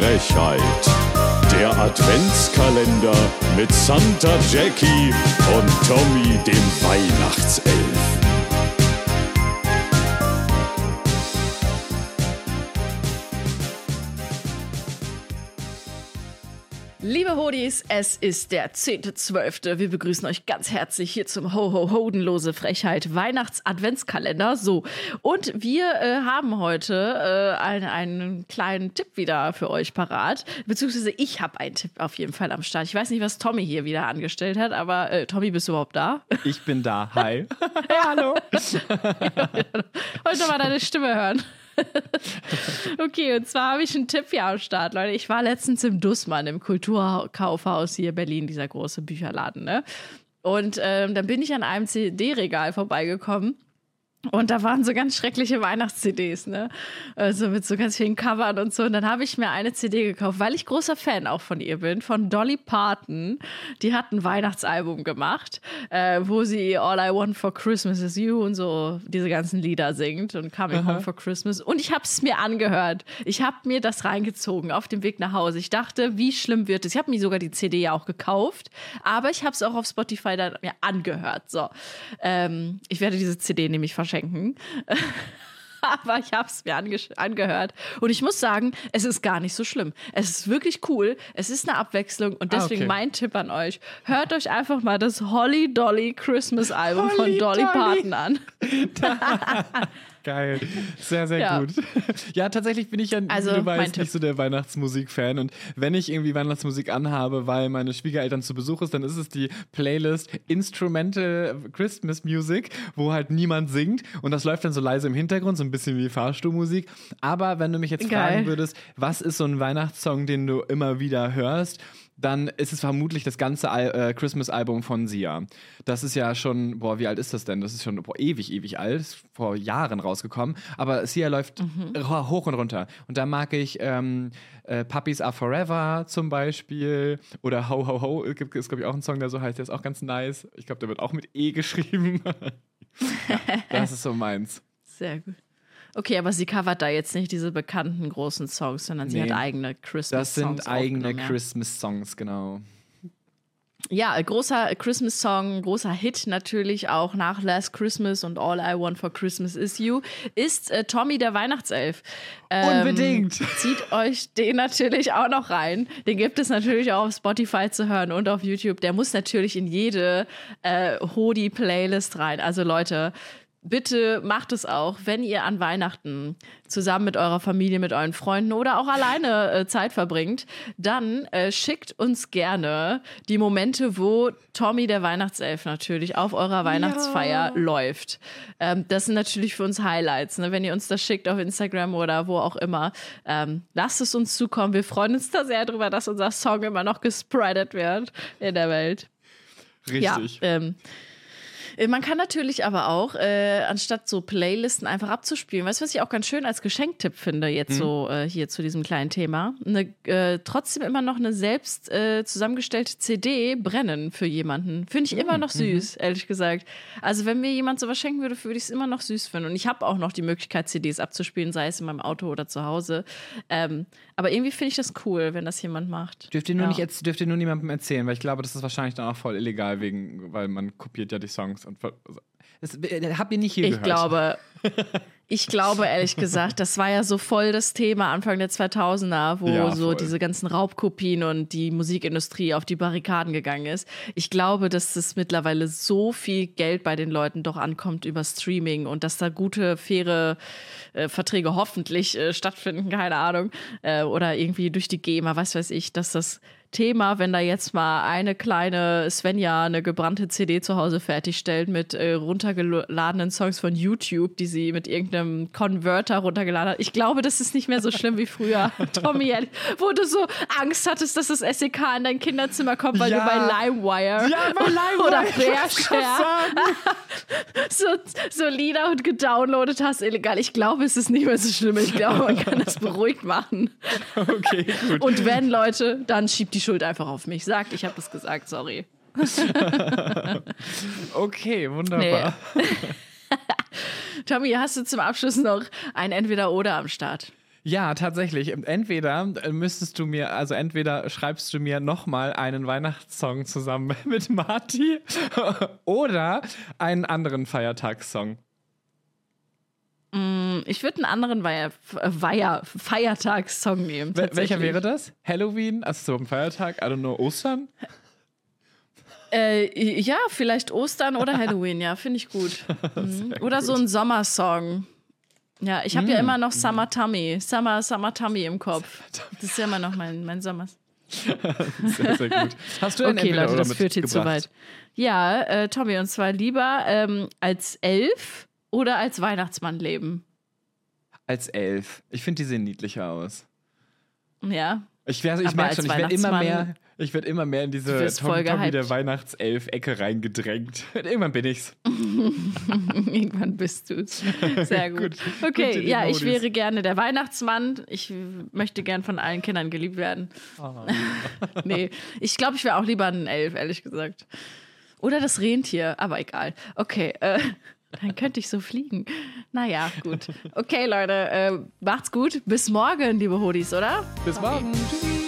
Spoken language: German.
Frechheit. Der Adventskalender mit Santa Jackie und Tommy dem Weihnachtself. Liebe Hodis, es ist der 10.12. Wir begrüßen euch ganz herzlich hier zum Ho-Ho-Hodenlose Frechheit Weihnachts-Adventskalender. So, und wir äh, haben heute äh, einen, einen kleinen Tipp wieder für euch parat. Beziehungsweise ich habe einen Tipp auf jeden Fall am Start. Ich weiß nicht, was Tommy hier wieder angestellt hat, aber äh, Tommy, bist du überhaupt da? Ich bin da. Hi. ja, hallo. Wollte mal deine Stimme hören. okay, und zwar habe ich einen Tipp hier am Start, Leute. Ich war letztens im Dussmann, im Kulturkaufhaus hier in Berlin, dieser große Bücherladen, ne? Und ähm, dann bin ich an einem CD-Regal vorbeigekommen und da waren so ganz schreckliche Weihnachts-CDs, ne? Also mit so ganz vielen Covern und so. Und dann habe ich mir eine CD gekauft, weil ich großer Fan auch von ihr bin, von Dolly Parton. Die hat ein Weihnachtsalbum gemacht, äh, wo sie All I Want for Christmas is You und so diese ganzen Lieder singt und Coming Home for Christmas. Und ich habe es mir angehört. Ich habe mir das reingezogen auf dem Weg nach Hause. Ich dachte, wie schlimm wird es? Ich habe mir sogar die CD ja auch gekauft, aber ich habe es auch auf Spotify dann mir angehört. So, ähm, ich werde diese CD nämlich verschenken verschenken. Aber ich habe es mir ange angehört. Und ich muss sagen, es ist gar nicht so schlimm. Es ist wirklich cool. Es ist eine Abwechslung. Und deswegen ah, okay. mein Tipp an euch: Hört euch einfach mal das Holly Dolly Christmas Album Holly von Dolly, Dolly. Parton an. Geil. Sehr, sehr ja. gut. Ja, tatsächlich bin ich ja, also, du weißt, nicht so der Weihnachtsmusik-Fan. Und wenn ich irgendwie Weihnachtsmusik anhabe, weil meine Schwiegereltern zu Besuch ist, dann ist es die Playlist Instrumental Christmas Music, wo halt niemand singt. Und das läuft dann so leise im Hintergrund, so ein bisschen wie Fahrstuhlmusik. Aber wenn du mich jetzt Geil. fragen würdest, was ist so ein Weihnachtssong, den du immer wieder hörst? Dann ist es vermutlich das ganze Al äh, Christmas-Album von Sia. Das ist ja schon, boah, wie alt ist das denn? Das ist schon boah, ewig, ewig alt, vor Jahren rausgekommen. Aber Sia läuft mhm. hoch und runter. Und da mag ich ähm, äh, Puppies Are Forever zum Beispiel oder Ho Ho Ho. Es gibt, glaube ich, auch einen Song, der so heißt, der ist auch ganz nice. Ich glaube, der wird auch mit E geschrieben. ja, das ist so meins. Sehr gut. Okay, aber sie covert da jetzt nicht diese bekannten großen Songs, sondern nee. sie hat eigene Christmas-Songs. Das sind eigene Christmas-Songs, genau. Ja, großer Christmas-Song, großer Hit natürlich auch nach Last Christmas und All I Want for Christmas Is You, ist äh, Tommy der Weihnachtself. Ähm, Unbedingt. Zieht euch den natürlich auch noch rein. Den gibt es natürlich auch auf Spotify zu hören und auf YouTube. Der muss natürlich in jede äh, Hodi-Playlist rein. Also Leute, bitte macht es auch, wenn ihr an Weihnachten zusammen mit eurer Familie, mit euren Freunden oder auch alleine äh, Zeit verbringt, dann äh, schickt uns gerne die Momente, wo Tommy der Weihnachtself natürlich auf eurer Weihnachtsfeier ja. läuft. Ähm, das sind natürlich für uns Highlights, ne? wenn ihr uns das schickt auf Instagram oder wo auch immer. Ähm, lasst es uns zukommen. Wir freuen uns da sehr drüber, dass unser Song immer noch gespreadet wird in der Welt. Richtig. Ja, ähm, äh, man kann natürlich aber auch, äh, anstatt so Playlisten einfach abzuspielen, weißt du, was ich auch ganz schön als Geschenktipp finde, jetzt mhm. so äh, hier zu diesem kleinen Thema, eine, äh, trotzdem immer noch eine selbst äh, zusammengestellte CD brennen für jemanden. Finde ich immer mhm. noch süß, mhm. ehrlich gesagt. Also, wenn mir jemand sowas schenken würde, würde ich es immer noch süß finden. Und ich habe auch noch die Möglichkeit, CDs abzuspielen, sei es in meinem Auto oder zu Hause. Ähm, aber irgendwie finde ich das cool, wenn das jemand macht. Dürft ihr nur ja. nicht dürft ihr nur niemandem erzählen, weil ich glaube, das ist wahrscheinlich dann auch voll illegal, wegen, weil man kopiert ja die Songs und das habt ihr nicht hier ich gehört. Glaube, ich glaube, ehrlich gesagt, das war ja so voll das Thema Anfang der 2000er, wo ja, so diese ganzen Raubkopien und die Musikindustrie auf die Barrikaden gegangen ist. Ich glaube, dass es mittlerweile so viel Geld bei den Leuten doch ankommt über Streaming und dass da gute, faire äh, Verträge hoffentlich äh, stattfinden, keine Ahnung, äh, oder irgendwie durch die GEMA, was weiß ich, dass das Thema, wenn da jetzt mal eine kleine Svenja eine gebrannte CD zu Hause fertigstellt mit äh, runtergeladenen Songs von YouTube, die sie mit irgendeinem Converter runtergeladen hat. Ich glaube, das ist nicht mehr so schlimm wie früher, Tommy, wo du so Angst hattest, dass das SEK in dein Kinderzimmer kommt, weil ja. du bei LimeWire, ja, bei LimeWire oder Bearshare so, so Lieder und gedownloadet hast, illegal. Ich glaube, es ist nicht mehr so schlimm. Ich glaube, man kann das beruhigt machen. Okay, gut. Und wenn, Leute, dann schiebt die die Schuld einfach auf mich. Sagt, ich habe es gesagt, sorry. okay, wunderbar. Nee. Tommy, hast du zum Abschluss noch ein Entweder-Oder am Start? Ja, tatsächlich. Entweder müsstest du mir, also entweder schreibst du mir nochmal einen Weihnachtssong zusammen mit Marty oder einen anderen Feiertagssong. Mm, ich würde einen anderen Weiher, Weiher, Feiertagssong nehmen. Welcher wäre das? Halloween? Also so ein Feiertag? I don't know, Ostern? Äh, ja, vielleicht Ostern oder Halloween, ja, finde ich gut. Mhm. Oder gut. so ein Sommersong. Ja, ich habe mm. ja immer noch Summer Tummy, Summer, Summer Tummy im Kopf. Das ist ja immer noch mein, mein Sommer. sehr, sehr gut. Hast du Okay, Leute, das führt hier zu weit. Ja, äh, Tommy, und zwar lieber ähm, als Elf oder als Weihnachtsmann leben? Als Elf. Ich finde, die sehen niedlicher aus. Ja. Ich, ich merke schon, ich werde immer mehr, ich werde immer mehr in diese Tommy, Tommy der Weihnachtself-Ecke reingedrängt. Irgendwann bin ich's. Irgendwann bist du's. Sehr gut. gut okay, gut ja, ich wäre gerne der Weihnachtsmann. Ich möchte gern von allen Kindern geliebt werden. Oh. nee, ich glaube, ich wäre auch lieber ein Elf, ehrlich gesagt. Oder das Rentier, aber egal. Okay, äh, dann könnte ich so fliegen. Naja, gut. Okay, Leute, äh, macht's gut. Bis morgen, liebe Hodis, oder? Bis morgen. Tschüssi.